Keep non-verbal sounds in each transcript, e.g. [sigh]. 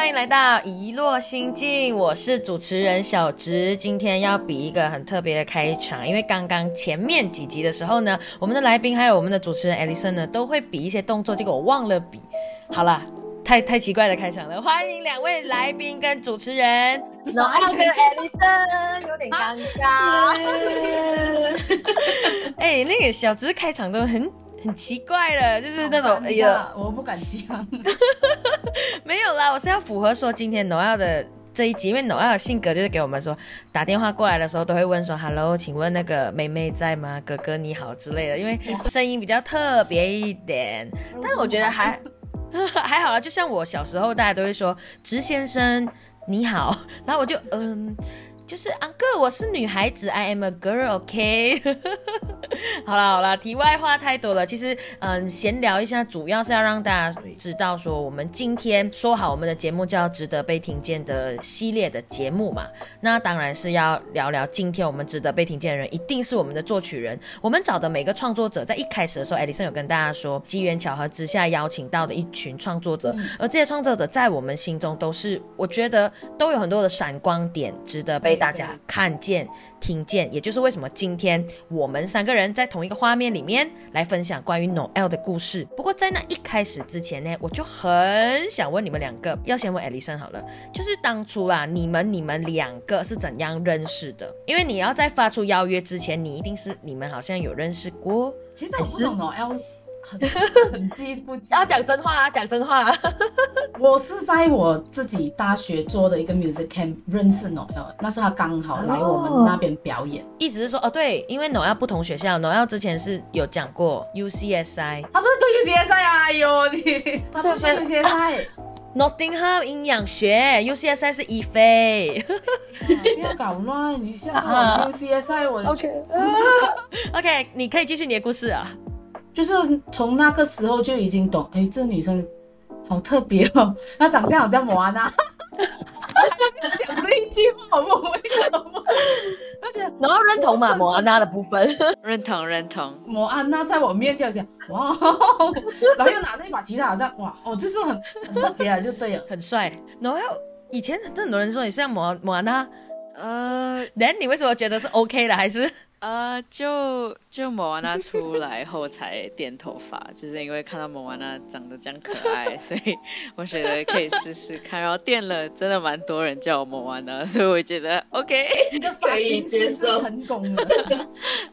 欢迎来到一落心境，我是主持人小直。今天要比一个很特别的开场，因为刚刚前面几集的时候呢，我们的来宾还有我们的主持人 Alison 呢，都会比一些动作，结果我忘了比。好了，太太奇怪的开场了，欢迎两位来宾跟主持人。然后跟 Alison 有点尴尬。[laughs] 哎，那个小直开场都很。很奇怪了，就是那种哎呀，我不敢讲。[laughs] 没有啦，我是要符合说今天 Noel 的这一集，因为 Noel 的性格就是给我们说打电话过来的时候都会问说 Hello，请问那个妹妹在吗？哥哥你好之类的，因为 [laughs] 声音比较特别一点。但是我觉得还 [laughs] 还好啦，就像我小时候大家都会说直先生你好，然后我就嗯。就是啊哥，我是女孩子，I am a girl，OK。[laughs] 好了好了，题外话太多了。其实嗯，闲聊一下，主要是要让大家知道说，我们今天说好我们的节目叫值得被听见的系列的节目嘛。那当然是要聊聊今天我们值得被听见的人，一定是我们的作曲人。我们找的每个创作者，在一开始的时候，艾迪森有跟大家说，机缘巧合之下邀请到的一群创作者，而这些创作者在我们心中都是，我觉得都有很多的闪光点，值得被。大家看见、听见，也就是为什么今天我们三个人在同一个画面里面来分享关于 Noel 的故事。不过在那一开始之前呢，我就很想问你们两个，要先问 Alison 好了，就是当初啦，你们你们两个是怎样认识的？因为你要在发出邀约之前，你一定是你们好像有认识过。其实我不懂 Noel。很 [laughs] 很记不记？要讲真话啊，讲真话。[laughs] 我是在我自己大学做的一个 music camp 认识 Noel，那时候他刚好来我们那边表演。意思是说，哦对，因为 Noel 不同学校，Noel 之前是有讲过 UCSI，他不是读 UCSI 啊？哎呦你，他不是 UCSI，Nottingham 营养学，UCSI 是一飞。不要搞乱，你现在 UCSI 我 [laughs] OK OK，你可以继续你的故事啊。就是从那个时候就已经懂，哎，这女生好特别哦，她长相好像摩安娜，讲这一句话好不好？而且然后认同嘛，摩安娜的部分，认同认同。摩安娜在我面前讲，哇，然后又拿着一把吉他，好像哇，哦，就是很很特别啊，就对了，很帅。然后以前很多人说你像莫莫安娜，呃，那你为什么觉得是 OK 的，还是？呃，就就莫瓦娜出来后才电头发，就是因为看到莫瓦娜长得这样可爱，[laughs] 所以我觉得可以试试看。然后电了，真的蛮多人叫我莫瓦娜，所以我觉得 OK，你的发型接受成功了。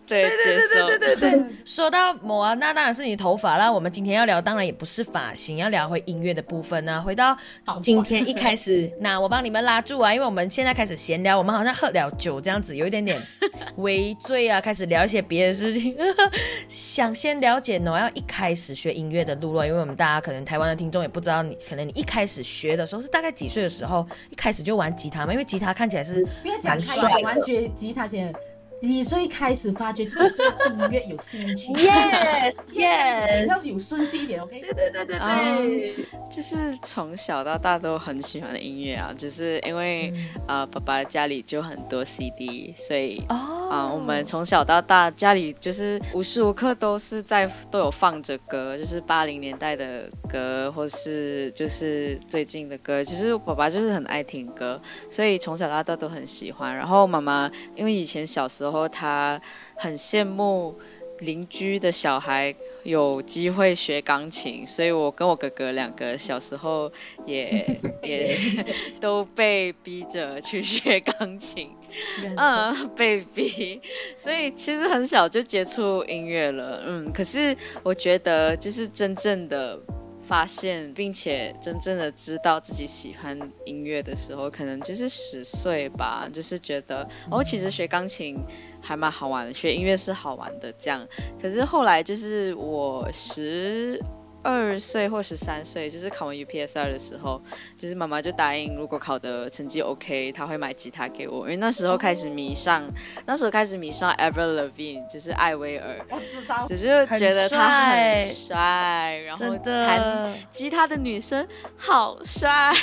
对对对对对对对。[laughs] 说到莫瓦娜，当然是你头发啦。我们今天要聊，当然也不是发型，要聊回音乐的部分呢。回到今天一开始，那我帮你们拉住啊，因为我们现在开始闲聊，我们好像喝了酒这样子，有一点点微醉。对呀，开始聊一些别的事情。[laughs] 想先了解 Noel 一开始学音乐的路了，因为我们大家可能台湾的听众也不知道你，可能你一开始学的时候是大概几岁的时候，一开始就玩吉他嘛？因为吉他看起来是蛮帅，玩吉吉他先。几岁开始发觉自己对音乐有兴趣？Yes，Yes，[laughs] 要是有顺序一点，OK？对对对对对，就是从小到大都很喜欢的音乐啊，就是因为呃爸爸家里就很多 CD，所以啊我们从小到大家里就是无时无刻都是在都有放着歌，就是八零年代的歌，或是就是最近的歌，就是爸爸就是很爱听歌，所以从小到大都很喜欢。然后妈妈因为以前小时候。然后他很羡慕邻居的小孩有机会学钢琴，所以我跟我哥哥两个小时候也 [laughs] 也 [laughs] 都被逼着去学钢琴，嗯，被逼，所以其实很小就接触音乐了，嗯，可是我觉得就是真正的。发现并且真正的知道自己喜欢音乐的时候，可能就是十岁吧，就是觉得哦，其实学钢琴还蛮好玩的，学音乐是好玩的这样。可是后来就是我十。二岁或十三岁，就是考完 UPSR 的时候，就是妈妈就答应，如果考的成绩 OK，她会买吉他给我。因为那时候开始迷上，那时候开始迷上 Ever Levine，就是艾薇儿，我知道，只是觉得他很帅，然后弹吉他的女生好帅，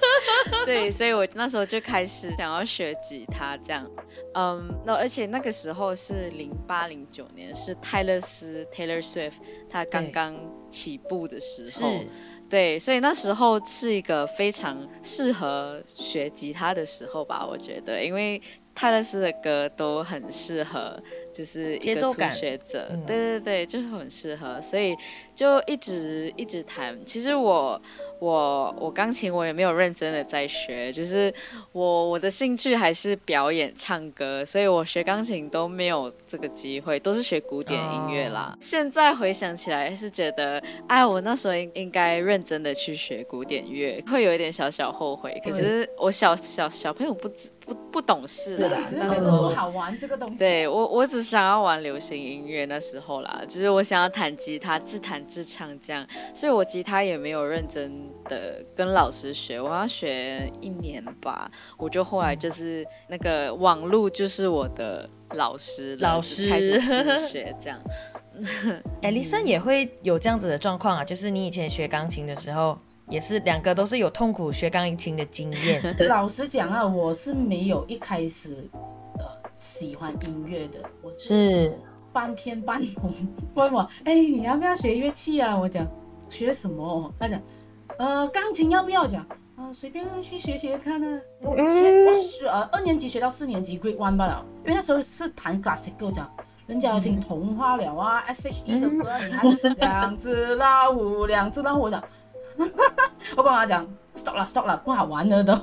[laughs] 对，所以我那时候就开始想要学吉他，这样，嗯，那而且那个时候是零八零九年，是泰勒斯 Taylor Swift，他刚刚起。步的时候，对，所以那时候是一个非常适合学吉他的时候吧，我觉得，因为泰勒斯的歌都很适合，就是一个初学者，对对对，就很适合，所以就一直一直弹。其实我。我我钢琴我也没有认真的在学，就是我我的兴趣还是表演唱歌，所以我学钢琴都没有这个机会，都是学古典音乐啦。现在回想起来是觉得，哎，我那时候应应该认真的去学古典乐，会有一点小小后悔。可是我小小小朋友不知不不懂事啦，只是觉得不好玩这个东西。对我我只想要玩流行音乐那时候啦，就是我想要弹吉他自弹自唱这样，所以我吉他也没有认真。的跟老师学，我要学一年吧，我就后来就是那个网路就是我的老师，老师开始自学这样。[laughs] 艾丽森也会有这样子的状况啊，就是你以前学钢琴的时候，也是两个都是有痛苦学钢琴的经验。[laughs] 老实讲啊，我是没有一开始呃喜欢音乐的，我是半偏半红。问我，哎，你要不要学乐器啊？我讲学什么？他讲。呃，钢琴要不要讲？啊，随便去学学看呢。学我学呃二年级学到四年级 Grade One 罢了，因为那时候是弹 Classic 我讲，人家要听童话了啊，S.H.E 的歌，你看两只老虎，两只老虎，我讲，[laughs] 我跟他讲 Stop 了，Stop 了，不好玩了都。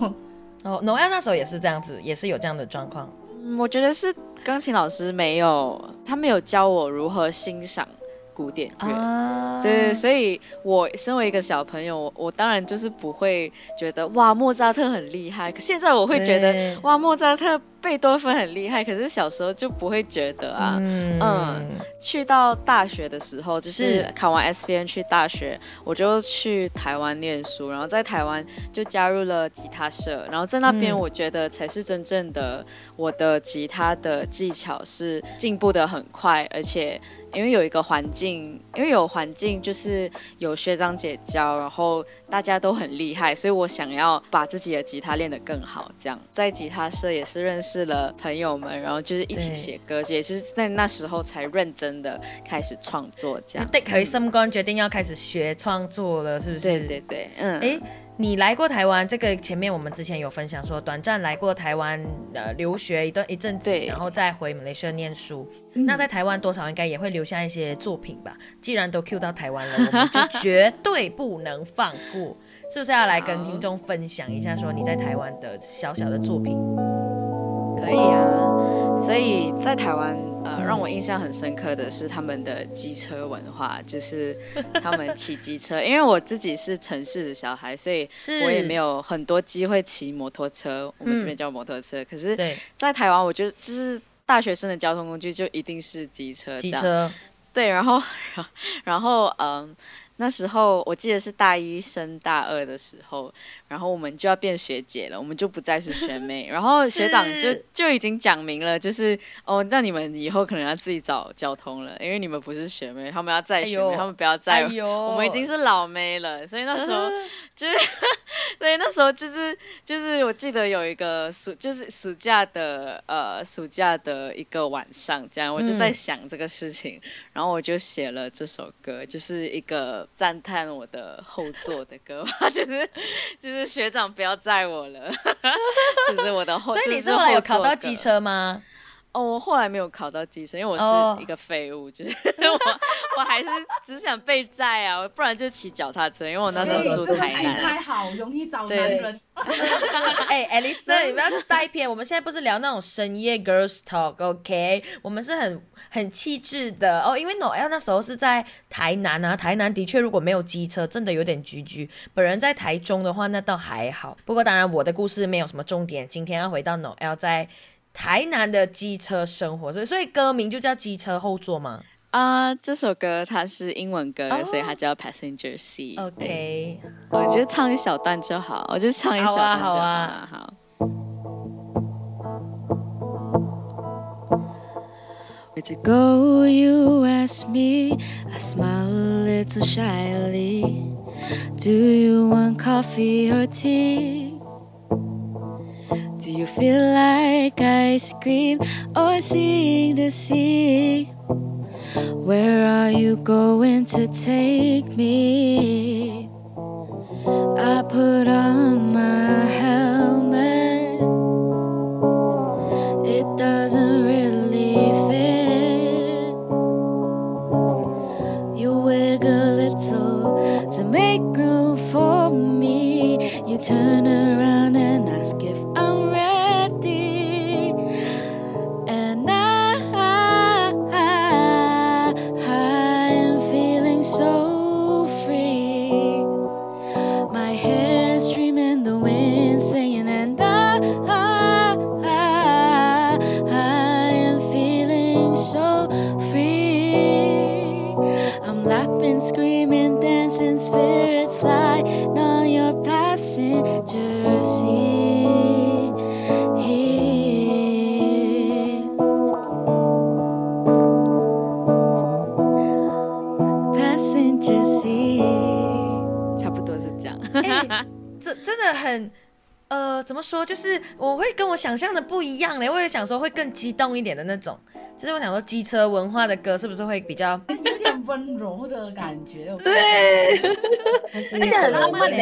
哦，Noel 那时候也是这样子，也是有这样的状况。嗯，我觉得是钢琴老师没有，他没有教我如何欣赏。古典乐，对，所以我身为一个小朋友，我当然就是不会觉得哇莫扎特很厉害。可现在我会觉得哇莫扎特。贝多芬很厉害，可是小时候就不会觉得啊。嗯，去到大学的时候，就是考完 S B N 去大学，我就去台湾念书，然后在台湾就加入了吉他社，然后在那边我觉得才是真正的我的吉他的技巧是进步的很快，而且因为有一个环境，因为有环境就是有学长姐教，然后大家都很厉害，所以我想要把自己的吉他练得更好。这样在吉他社也是认识。了，朋友们，然后就是一起写歌，也是在那时候才认真的开始创作，这样。对，可以心肝决定要开始学创作了，是不是？对对对，嗯。哎，你来过台湾？这个前面我们之前有分享说，短暂来过台湾呃留学一段一阵子，然后再回马来西亚念书。那在台湾多少应该也会留下一些作品吧？既然都 Q 到台湾了，我们就绝对不能放过，是不是要来跟听众分享一下说你在台湾的小小的作品？可以啊，所以在台湾，呃，让我印象很深刻的是他们的机车文化，就是他们骑机车。因为我自己是城市的小孩，所以我也没有很多机会骑摩托车。我们这边叫摩托车，可是，在台湾，我觉得就是大学生的交通工具就一定是机车。机车，对，然后，然后，嗯，那时候我记得是大一升大二的时候。然后我们就要变学姐了，我们就不再是学妹。[laughs] 然后学长就就已经讲明了，就是哦，那你们以后可能要自己找交通了，因为你们不是学妹，他们要再学妹，他们不要再。我们已经是老妹了，所以那时候就是，对，那时候就是就是我记得有一个暑，就是暑假的呃暑假的一个晚上，这样我就在想这个事情，然后我就写了这首歌，就是一个赞叹我的后座的歌吧，就 [laughs] 是就是。学长不要载我了，[laughs] 就是我的后。所以你是后来有考到机车吗？哦，我后来没有考到机车，因为我是一个废物，就是 [laughs] 我我还是只想被载啊，不然就骑脚踏车，因为我那时候是住台南。太好，容易找男人。[laughs] 哎，艾丽森，你不要带偏，我们现在不是聊那种深夜 girls talk，OK？我们是很很气质的哦，因为 Noel 那时候是在台南啊，台南的确如果没有机车，真的有点居居。本人在台中的话，那倒还好。不过当然，我的故事没有什么重点，今天要回到 Noel 在。台南的机车生活，所以所以歌名就叫机车后座吗？啊，这首歌它是英文歌，所以它叫 Passenger Seat。OK，我就唱一小段就好，我就唱一小段就好。好啊，好。Where to go, you ask me. I smile a little shyly. Do you want coffee or tea? you feel like ice cream or seeing the sea? Where are you going to take me? I put on my helmet, it doesn't really fit. You wiggle a little to make room for me, you turn around. 说？就是我会跟我想象的不一样嘞，我也想说会更激动一点的那种。就是我想说，机车文化的歌是不是会比较有点温柔的感觉？对，[laughs] 而且很浪漫的，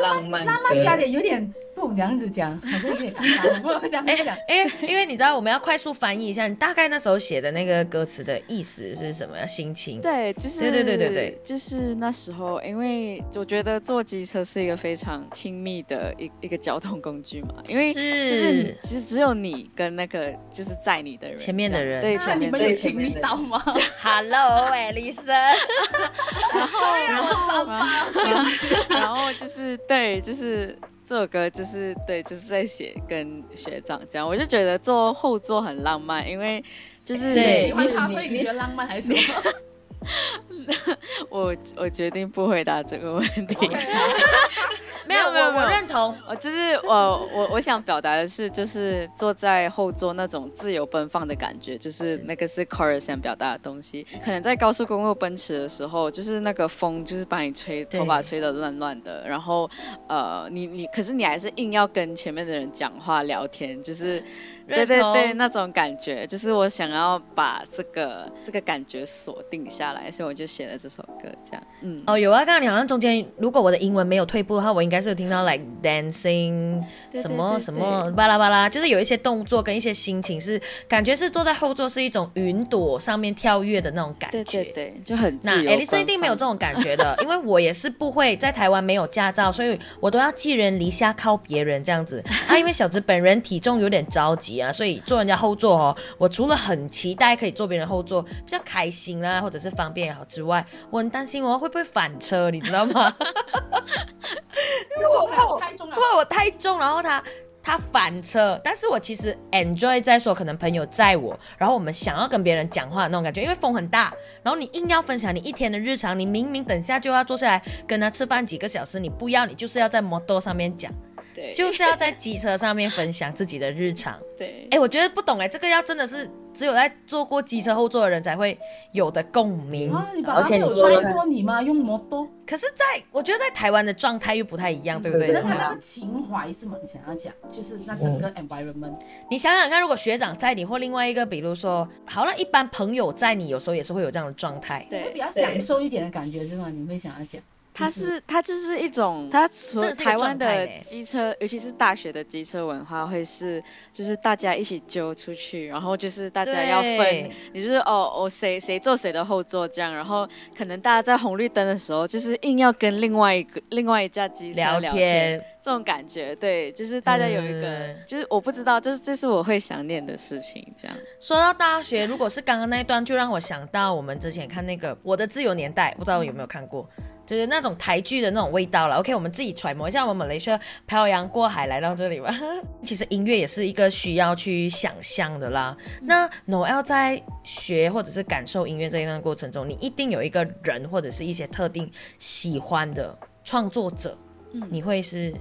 浪漫浪漫加点有点。不这样子讲，[laughs] 好像有点尴尬。我不能这样讲，因为因为你知道，我们要快速翻译一下，你大概那时候写的那个歌词的意思是什么？心情？对，就是对对对对对，就是那时候，因为我觉得坐机车是一个非常亲密的一一个交通工具嘛，因为就是其实只有你跟那个就是载你的人，前面的人，对，前面有亲密到吗？Hello，艾丽森，然后然后然后就是对，就是。这首歌就是对，就是在写跟学长讲，我就觉得坐后座很浪漫，因为就是喜欢他，所以你觉得浪漫还是什么？[laughs] 我我决定不回答这个问题。没有没有，我认同。呃，就是我我我想表达的是，就是坐在后座那种自由奔放的感觉，就是那个是 Chorus 想表达的东西。可能在高速公路奔驰的时候，就是那个风就是把你吹头发吹得乱乱的，然后呃，你你可是你还是硬要跟前面的人讲话聊天，就是。对对对，那种感觉就是我想要把这个这个感觉锁定下来，所以我就写了这首歌，这样。嗯，哦，有啊，刚刚你好像中间，如果我的英文没有退步的话，我应该是有听到 like dancing 什么什么巴拉巴拉，就是有一些动作跟一些心情是感觉是坐在后座是一种云朵上面跳跃的那种感觉，对对对，就很那 Alice 一定没有这种感觉的，[laughs] 因为我也是不会在台湾没有驾照，所以我都要寄人篱下靠别人这样子啊，因为小子本人体重有点着急。啊，所以坐人家后座哦，我除了很期待可以坐别人后座，比较开心啦，或者是方便也好之外，我很担心我会不会反车，你知道吗？[laughs] 因为我怕我太重了，怕我太重，然后他他反车，但是我其实 enjoy 在说可能朋友载我，然后我们想要跟别人讲话那种感觉，因为风很大，然后你硬要分享你一天的日常，你明明等下就要坐下来跟他吃饭几个小时，你不要，你就是要在摩托上面讲。就是要在机车上面分享自己的日常。[laughs] 对，哎，我觉得不懂哎，这个要真的是只有在坐过机车后座的人才会有的共鸣。啊，你爸爸有载过你吗？用摩托？可是，在我觉得在台湾的状态又不太一样，对不对？可能他那个情怀是吗？你想要讲，就是那整个 environment。你想想看，如果学长载你，或另外一个，比如说，好了，一般朋友载你，有时候也是会有这样的状态，对，会比较享受一点的感觉，是吗？你会想要讲？它是它就是一种，它除了台湾的机车，尤其是大学的机车文化，会是就是大家一起揪出去，然后就是大家要分，你就是哦哦谁谁坐谁的后座这样，然后可能大家在红绿灯的时候，就是硬要跟另外一个另外一架机车聊天。这种感觉，对，就是大家有一个，就是我不知道，这是这是我会想念的事情。这样说到大学，如果是刚刚那一段，就让我想到我们之前看那个《我的自由年代》，不知道有没有看过，就是那种台剧的那种味道了。OK，我们自己揣摩一下，我们雷车漂洋过海来到这里吧。[laughs] 其实音乐也是一个需要去想象的啦。那 Noel 在学或者是感受音乐这一段过程中，你一定有一个人或者是一些特定喜欢的创作者，嗯你会是？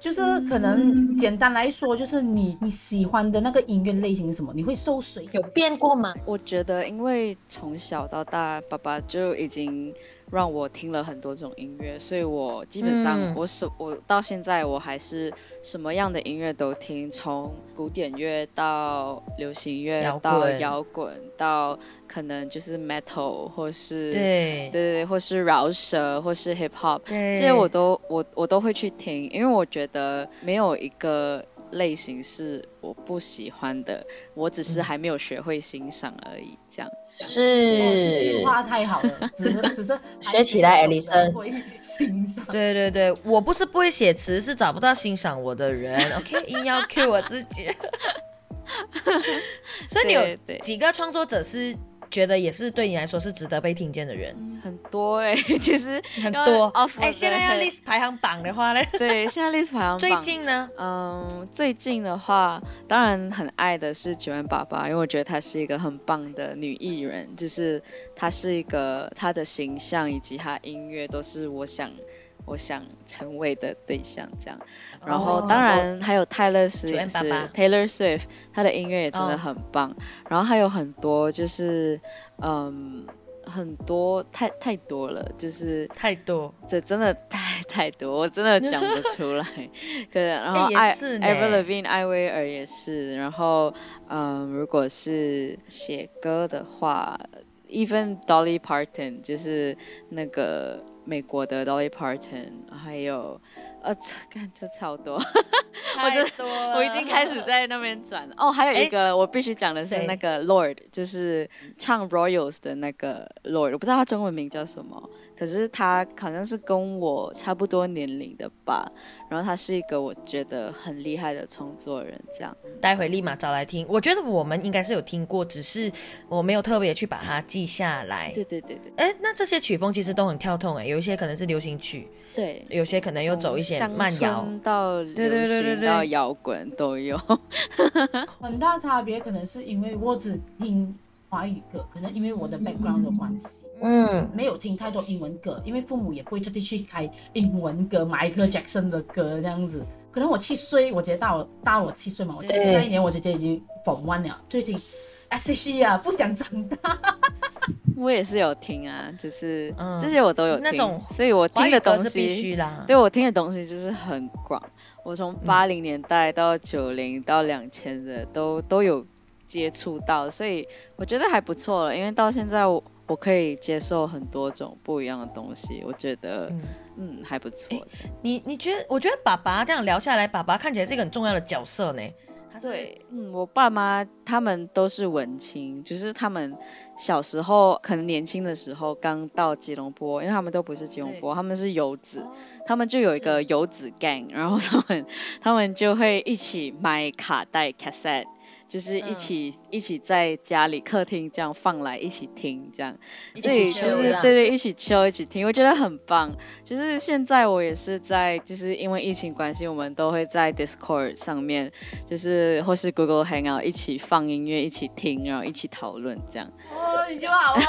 就是可能简单来说，就是你你喜欢的那个音乐类型是什么？你会受谁？有变过吗？我觉得，因为从小到大，爸爸就已经。让我听了很多种音乐，所以我基本上我什我到现在我还是什么样的音乐都听，从古典乐到流行乐到摇滚。到可能就是 metal 或是对。对对，或是饶舌或是 hip hop，这些我都我我都会去听，因为我觉得没有一个。类型是我不喜欢的，我只是还没有学会欣赏而已。这样哦这句是话太好了，[laughs] 只是只是学起来艾丽森会欣赏。对对对，我不是不会写词，是找不到欣赏我的人。[laughs] OK，硬要 cue 我自己。[laughs] 所以你有几个创作者是觉得也是对你来说是值得被听见的人？很多哎、[laughs] 其实很多。哎，的现在要 list 排行榜的话呢，对，现在 list 排行榜最近呢？嗯，最近的话，当然很爱的是九万爸爸，因为我觉得她是一个很棒的女艺人，就是她是一个她的形象以及她音乐都是我想我想成为的对象这样。然后哦当然还有泰勒斯也是 Taylor Swift，他的音乐也真哦的很棒。然后还有很多就是嗯。很多太太多了，就是太多，这真的太太多，我真的讲不出来。[laughs] 可是然后艾是呢 Avril Lavigne 艾薇儿也是，然后嗯，如果是写歌的话，even Dolly Parton 就是那个美国的 Dolly Parton，还有呃，[laughs] 这看这超多，太多了。我已经开始在那边转。了。哦，还有一个我必须讲的是那个 Lord，就是唱 Royals 的那个 Lord，我不知道他中文名叫什么，可是他好像是跟我差不多年龄的吧。然后他是一个我觉得很厉害的创作人，这样。待会立马找来听。我觉得我们应该是有听过，只是我没有特别去把它记下来。对对对对哎，那这些曲风其实都很跳动哎，有一些可能是流行曲，对。有些可能又走一些慢摇到对对流对对对行到摇滚都有。很大差别可能是因为我只听华语歌，可能因为我的 background 的关系，嗯，没有听太多英文歌，因为父母也不会特地去开英文歌，Michael Jackson 的歌这样子。可能我七岁，我姐姐大我大我七岁嘛，我七岁那一年我姐姐已经 Form One 了，就听 S.H.E 啊，不想长大。[laughs] 我也是有听啊，就是、嗯这些我都有听，那种所以我听的东西是必须啦。对我听的东西就是很广，我从八零年代到九零到两千的都都有接触到，所以我觉得还不错了。因为到现在我我可以接受很多种不一样的东西，我觉得嗯嗯还不错的。你你觉得？我觉得爸爸这样聊下来，爸爸看起来是一个很重要的角色呢。对，嗯，我爸妈他们都是文青，就是他们小时候可能年轻的时候刚到吉隆坡，因为他们都不是吉隆坡，他们是游子，他们就有一个游子 gang，然后他们他们就会一起买卡带 cassette。就是一起、一起在家里客厅这样放来一起听，这样，所以起就是对对一起抽一起听，我觉得很棒。就是现在我也是在，就是因为疫情关系，我们都会在 Discord 上面，就是或是 Google Hangout 一起放音乐，一起听，然后一起讨论这样。哦，你就好啊，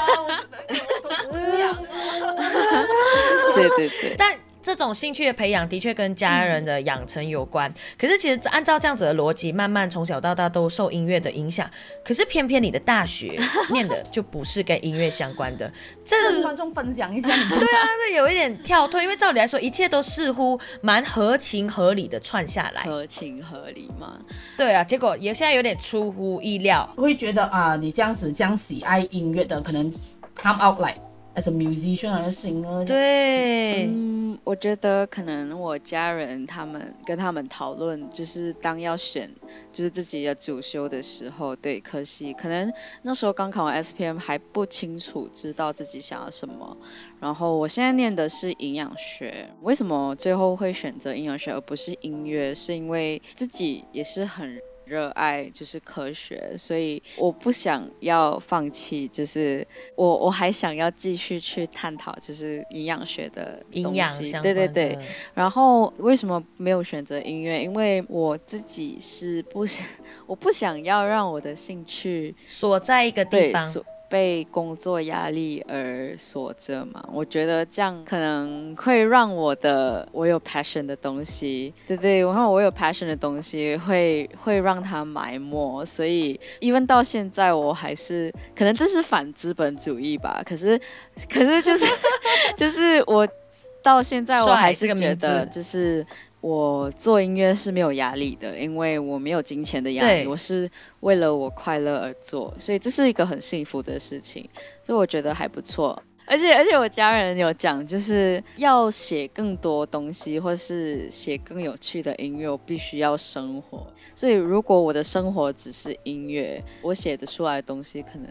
我只能跟我同事讲啊。[laughs] 对对对，但这种兴趣的培养的确跟家人的养成有关。可是其实按照这样子的逻辑，慢慢从小到大都受音乐的影响。可是偏偏你的大学念的就不是跟音乐相关的，[laughs] 这是跟观众分享一下，你对对啊，这有一点跳脱，因为照理来说，一切都似乎蛮合情合理的串下来。合情合理嘛。对啊，结果也现在有点出乎意料。会觉得啊，你这样子这样喜爱音乐的，可能 come out like as a musician or a singer。对，嗯，我觉得可能我家人他们跟他们讨论，就是当要选就是自己的主修的时候，对，可惜可能那时候刚考完 SPM 还不清楚知道自己想要什么。然后我现在念的是营养学，为什么最后会选择营养学而不是音乐？是因为自己也是很。热爱就是科学，所以我不想要放弃，就是我我还想要继续去探讨，就是营养学的营养对对对，然后为什么没有选择音乐？因为我自己是不想，我不想要让我的兴趣锁在一个地方，被工作压力而锁着嘛。我觉得这样可能会让我的我有 passion 的东西，对对，然后我有 passion 的东西会会让它埋没。所以，even 到现在我还是可能这是反资本主义吧。可是，可是就是 [laughs] 就是我到现在我还是觉得就是。我做音乐是没有压力的，因为我没有金钱的压力，我是为了我快乐而做，所以这是一个很幸福的事情，所以我觉得还不错。而且而且我家人有讲，就是要写更多东西，或是写更有趣的音乐，我必须要生活。所以如果我的生活只是音乐，我写得出来的东西可能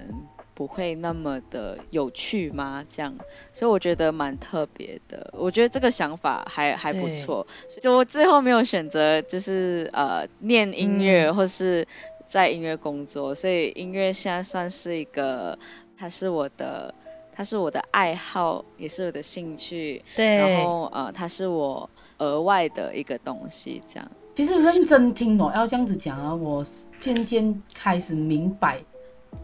不会那么的有趣吗？这样，所以我觉得蛮特别的。我觉得这个想法还还不错。就我最后没有选择，就是呃念音乐，或是在音乐工作。所以音乐现在算是一个，它是我的。它是我的爱好，也是我的兴趣。对，然后呃，它是我额外的一个东西。这样，其实认真听哦，要这样子讲啊，我渐渐开始明白，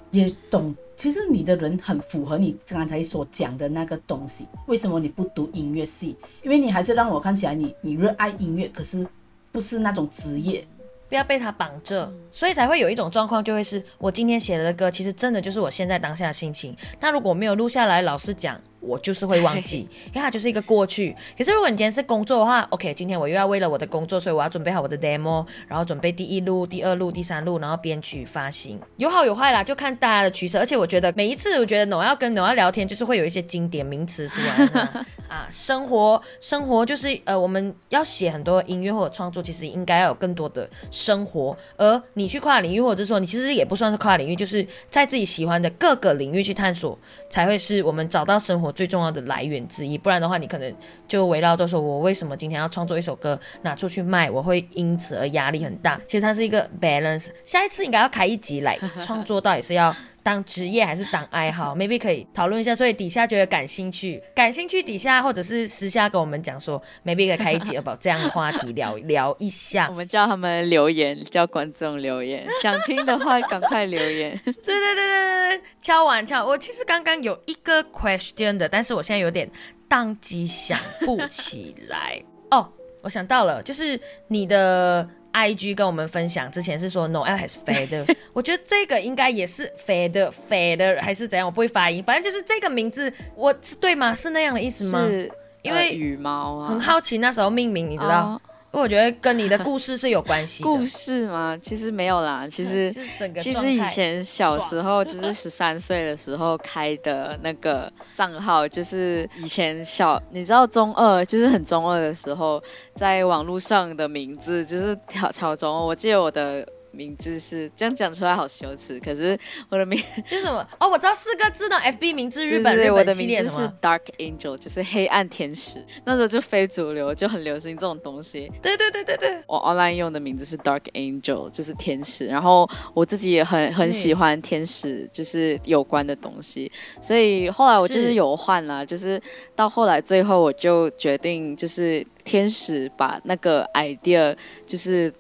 也懂。其实你的人很符合你刚才所讲的那个东西。为什么你不读音乐系？因为你还是让我看起来你你热爱音乐，可是不是那种职业。不要被他绑着，所以才会有一种状况，就会是我今天写的歌，其实真的就是我现在当下的心情。那如果没有录下来，老实讲。我就是会忘记，[laughs] 因为它就是一个过去。可是如果你今天是工作的话，OK，今天我又要为了我的工作，所以我要准备好我的 demo，然后准备第一路、第二路、第三路，然后编曲发行，有好有坏啦，就看大家的取舍。而且我觉得每一次，我觉得 No 要跟 No 要聊天，就是会有一些经典名词出来 [laughs] 啊。生活，生活就是呃，我们要写很多音乐或者创作，其实应该要有更多的生活。而你去跨领域，或者说你其实也不算是跨领域，就是在自己喜欢的各个领域去探索，才会是我们找到生活。最重要的来源之一，不然的话，你可能就围绕着说，我为什么今天要创作一首歌拿出去卖，我会因此而压力很大。其实它是一个 balance。下一次应该要开一集来 [laughs] 创作，到底是要当职业还是当爱好？[laughs] maybe 可以讨论一下。所以底下觉得感兴趣，感兴趣底下或者是私下跟我们讲说，maybe 可以开一集，把这样的话题聊聊一下。[laughs] 我们叫他们留言，叫观众留言，想听的话赶快留言。[laughs] 对对对对对，敲完敲。我其实刚刚有一个 question 的。但是我现在有点宕机，想不起来哦。我想到了，就是你的 I G 跟我们分享之前是说 Noel has feather，[laughs] 我觉得这个应该也是 feather feather 还是怎样？我不会发音，反正就是这个名字，我是对吗？是那样的意思吗？是，因为羽毛，很好奇那时候命名，你知道。我觉得跟你的故事是有关系。[laughs] 故事吗？其实没有啦。其实 [laughs] 其实以前小时候就是十三岁的时候开的那个账号，就是以前小你知道中二就是很中二的时候，在网络上的名字就是挑挑中。我记得我的。名字是这样讲出来好羞耻，可是我的名 [laughs] 就是什么哦，我知道四个字的 FB 名字，日本日本系列是 Dark Angel，就是黑暗天使。那时候就非主流，就很流行这种东西。对对对对对，我 online 用的名字是 Dark Angel，就是天使。然后我自己也很很喜欢天使，就是有关的东西。所以后来我就是有换了，就是到后来最后我就决定，就是天使把那个 idea 就是。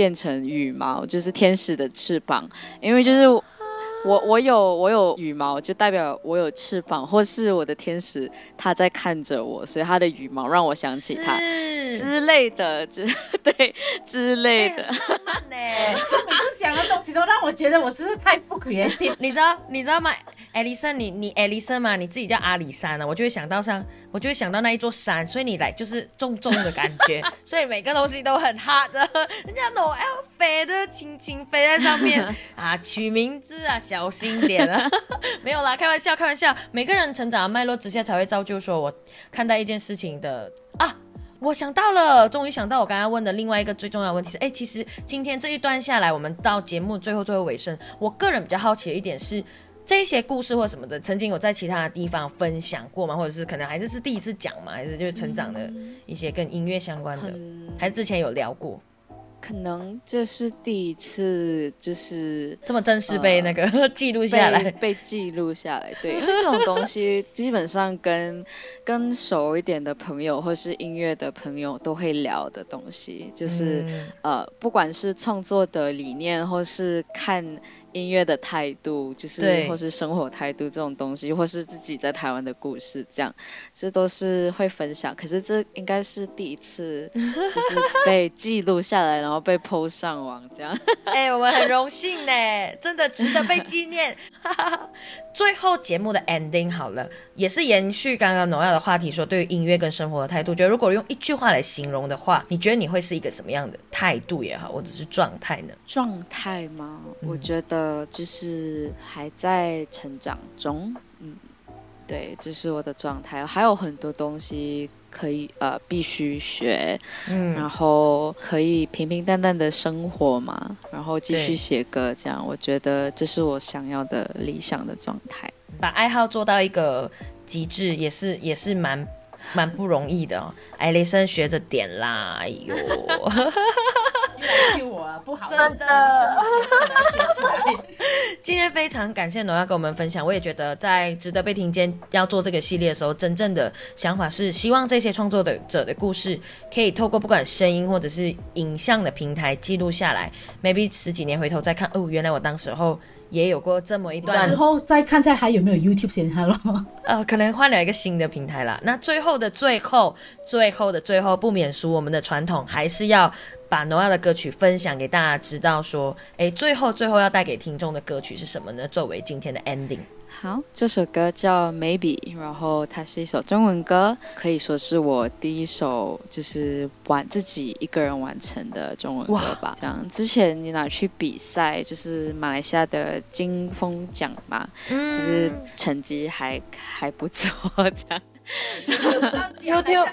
变成羽毛，就是天使的翅膀，因为就是我我有我有羽毛，就代表我有翅膀，或是我的天使他在看着我，所以他的羽毛让我想起他之类的，之 [laughs] 对之类的。每次想的东西都让我觉得我是太不 creative？你知道你知道吗？艾丽森，你你艾丽森嘛，你自己叫阿里山呢，我就会想到像，我就会想到那一座山，所以你来就是重重的感觉，[laughs] 所以每个东西都很 hard 的，人家 Noel 飞的轻轻飞在上面 [laughs] 啊，取名字啊，小心点啊，[laughs] 没有啦，开玩笑开玩笑，每个人成长的脉络之下才会造就说我看待一件事情的啊，我想到了，终于想到我刚刚问的另外一个最重要的问题是，哎，其实今天这一段下来，我们到节目最后最后尾声，我个人比较好奇的一点是。这些故事或什么的，曾经有在其他的地方分享过吗？或者是可能还是是第一次讲吗？还是就是成长的一些跟音乐相关的，还是之前有聊过？可能这是第一次，就是这么正式被那个 [laughs] 记录下来，被记录下来。对，因为这种东西基本上跟跟熟一点的朋友或是音乐的朋友都会聊的东西，就是呃，不管是创作的理念或是看。音乐的态度，就是或是生活态度这种东西，或是自己在台湾的故事，这样，这都是会分享。可是这应该是第一次，[laughs] 就是被记录下来，然后被 PO 上网这样。[laughs] 哎，我们很荣幸呢，真的值得被纪念。[laughs] 最后节目的 ending 好了，也是延续刚刚农药的话题，说对于音乐跟生活的态度，觉得如果用一句话来形容的话，你觉得你会是一个什么样的态度也好，或者是状态呢？状态吗？我觉得就是还在成长中，嗯，对，这是我的状态，还有很多东西可以呃必须学，嗯，然后可以平平淡淡的生活嘛，然后继续写歌，这样我觉得这是我想要的理想的状态。把爱好做到一个极致，也是也是蛮蛮不容易的哦。艾雷森学着点啦，哎呦，你来听我啊，不好，真的学起来，学起来。今天非常感谢农要跟我们分享，我也觉得在值得被听见要做这个系列的时候，真正的想法是希望这些创作的者的故事可以透过不管声音或者是影像的平台记录下来，maybe 十几年回头再看，哦，原来我当时候也有过这么一段之后再看再还有没有 YouTube 先看咯。[laughs] 呃，可能换了一个新的平台了。那最后的最后，最后的最后，不免俗，我们的传统还是要把 Noah 的歌曲分享给大家知道，说，诶，最后最后要带给听众的歌曲是什么呢？作为今天的 ending。好，这首歌叫 Maybe，然后它是一首中文歌，可以说是我第一首就是完自己一个人完成的中文歌吧。这样。之前你拿去比赛，就是马来西亚的金风奖嘛，嗯。就是成绩还还不错，这样。YouTube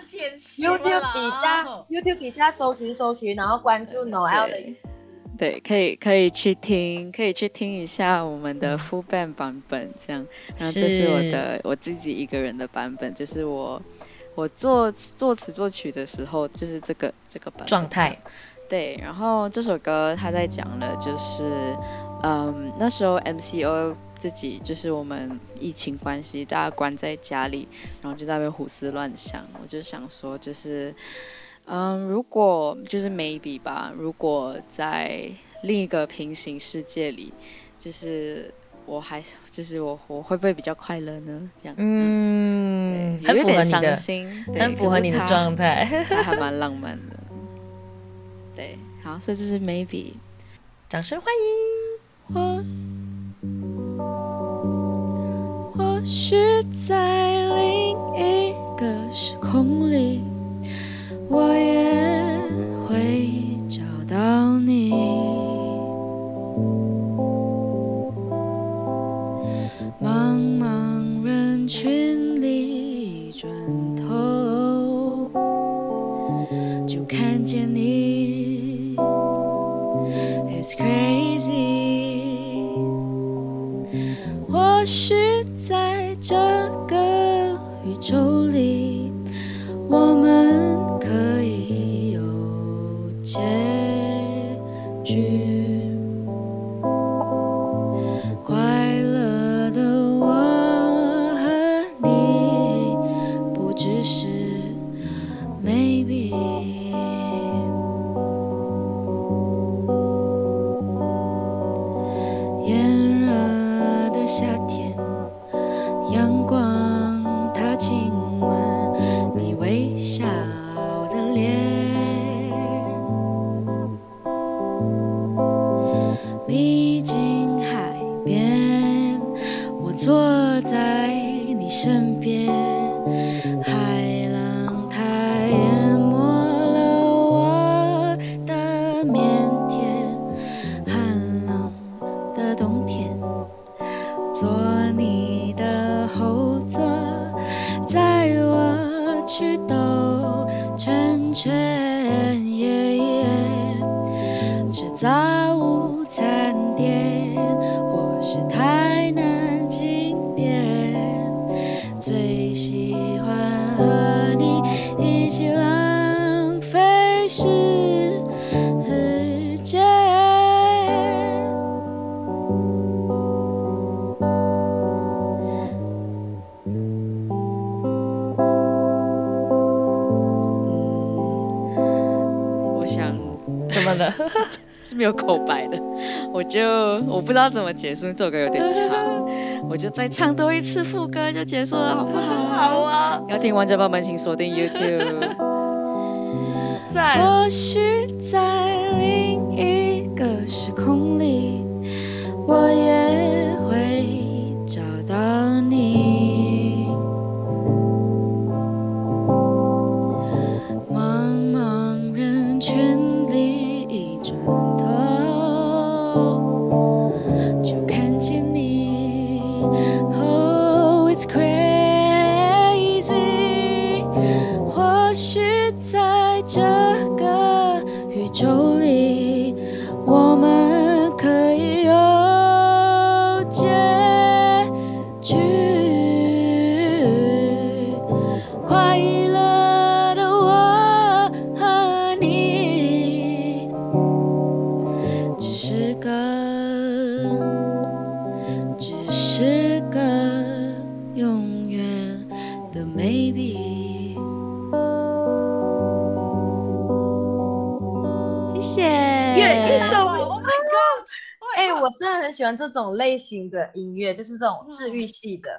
YouTube 底下 YouTube 底下搜寻搜寻，然后关注 Noel 的对对，可以可以去听，可以去听一下我们的 full band 版本，这样。然后这是我的我自己一个人的版本，就是我我作作词作曲的时候，就是这个这个版本状态。对，然后这首歌他在讲的就是，嗯，那时候 MCO 自己就是我们疫情关系，大家关在家里，然后就在那边胡思乱想。我就想说，就是，嗯，如果就是 maybe 吧，如果在另一个平行世界里，就是我还就是我我会不会比较快乐呢？这样，嗯，很符合你的，心，很符合你的。状态。[laughs] 还蛮浪漫的。对，好，所以这是 maybe。掌声欢迎。或或许在另一个时空里，我也会找到你。茫茫人群里，转头就看见你。It's crazy。或许在这个宇宙却。没有口白的，[laughs] 我就我不知道怎么结束，这首歌有点长，我就再唱多一次副歌就结束了，好不好？好啊，要听完整版本，请锁定 YouTube。[laughs] 在。或许在另一个时空里，我也会找到你。茫茫人群这种类型的音乐，就是这种治愈系的。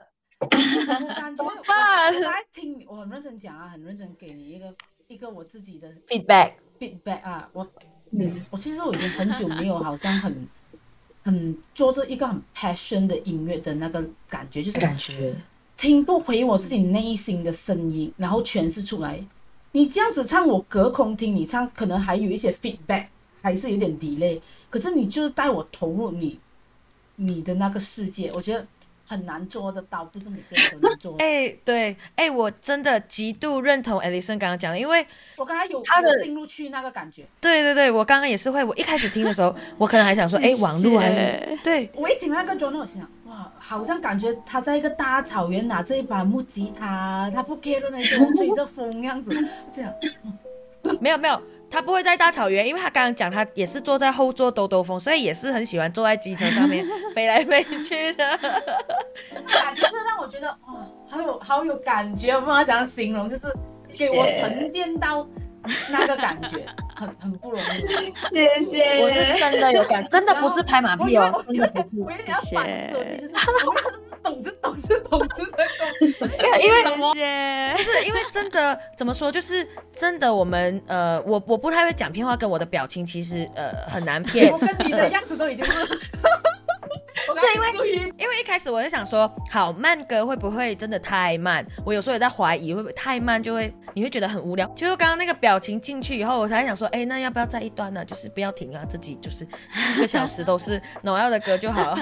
我感觉 [laughs] 怎么我办来听，我很认真讲啊，很认真给你一个一个我自己的 feedback，feedback 啊，我嗯，我其实我已经很久没有好像很 [laughs] 很做着一个很 passion 的音乐的那个感觉，就是感觉听不回我自己内心的声音，然后诠释出来。你这样子唱，我隔空听你唱，可能还有一些 feedback，还是有点 delay。可是你就是带我投入你你的那个世界，我觉得很难做得到，不是每个人都能做到。[laughs] 哎、对，哎、我真的极度认同 Alison 刚刚讲的，因为我刚刚有他的进入去那个感觉，对对对，我刚刚也是会，我一开始听的时候，[laughs] 我可能还想说，哎、网络还是对，我一听那个 j o n 我心想，哇，好像感觉他在一个大草原拿着一把木吉他，他不 care 那风吹着风样子，这样。没 [laughs] 有没有，他不会在大草原，因为他刚刚讲他也是坐在后座兜兜风，所以也是很喜欢坐在机车上面 [laughs] 飞来飞去的。感觉是让我觉得哇，好有好有感觉，我不知道怎样形容，就是给我沉淀到那个感觉，很很不容易。谢谢，我是真的有感，真的不是拍马屁哦，我真的不是。我有点要反思我，就是懂是懂是懂之因为。不是因为真的怎么说，就是真的我们呃，我我不太会讲骗话，跟我的表情其实呃很难骗我。跟你的样子都已经是。[laughs] 我刚才注意，因为一开始我就想说，好慢歌会不会真的太慢？我有时候也在怀疑，会不会太慢就会你会觉得很无聊。就是刚刚那个表情进去以后，我才想说，哎，那要不要再一段呢？就是不要停啊，自己就是四个小时都是 Noel 的歌就好。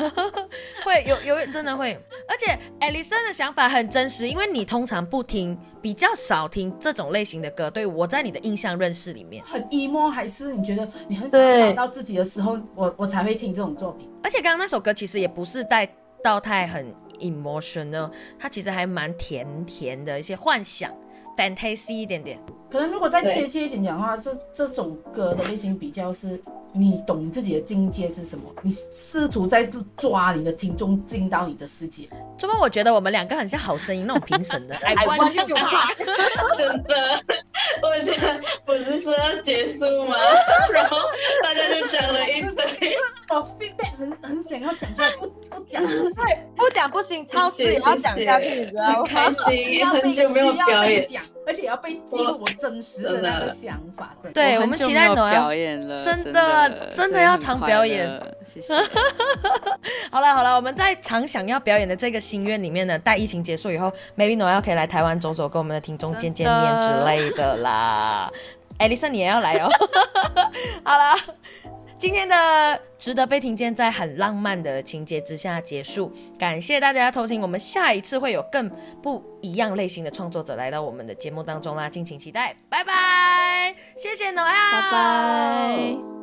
会有有真的会，而且 Alison 的想法很真实，因为你通常不听，比较少听这种类型的歌。对我在你的印象认识里面，很 emo 还是你觉得你很想要对找到自己的时候，我我才会听这种作品。而且刚刚那首歌其实也不是带到太很 emotional，它其实还蛮甜甜的一些幻想，fantasy 一点点。可能如果再对贴切一点讲的话，这这种歌的类型比较是你懂自己的境界是什么，你试图在抓你的听众进到你的世界。怎么我觉得我们两个很像好声音那种评审的？I want you back。[laughs] [laughs] 真的，我觉得不是说要结束吗？[laughs] 然后大家就讲了一堆。我 feedback 很很想要讲出来，不不讲不不讲不行，超时也要讲下去，你知道吗？很开心，要被很久没有需要表演，被讲，而且也要被记录我真实的那个想法。对我们期待诺亚表演了，真的真的要常表演。谢谢。好了好了，我们在常想要表演的这个心愿里面呢，待疫情结束以后，maybe n o 可以来台湾走走，跟我们的听众见见面之类的啦。艾丽森，你也要来哦。好了。今天的值得被听见，在很浪漫的情节之下结束。感谢大家偷听，我们下一次会有更不一样类型的创作者来到我们的节目当中啦，敬请期待。拜拜，谢谢 Noel，拜拜。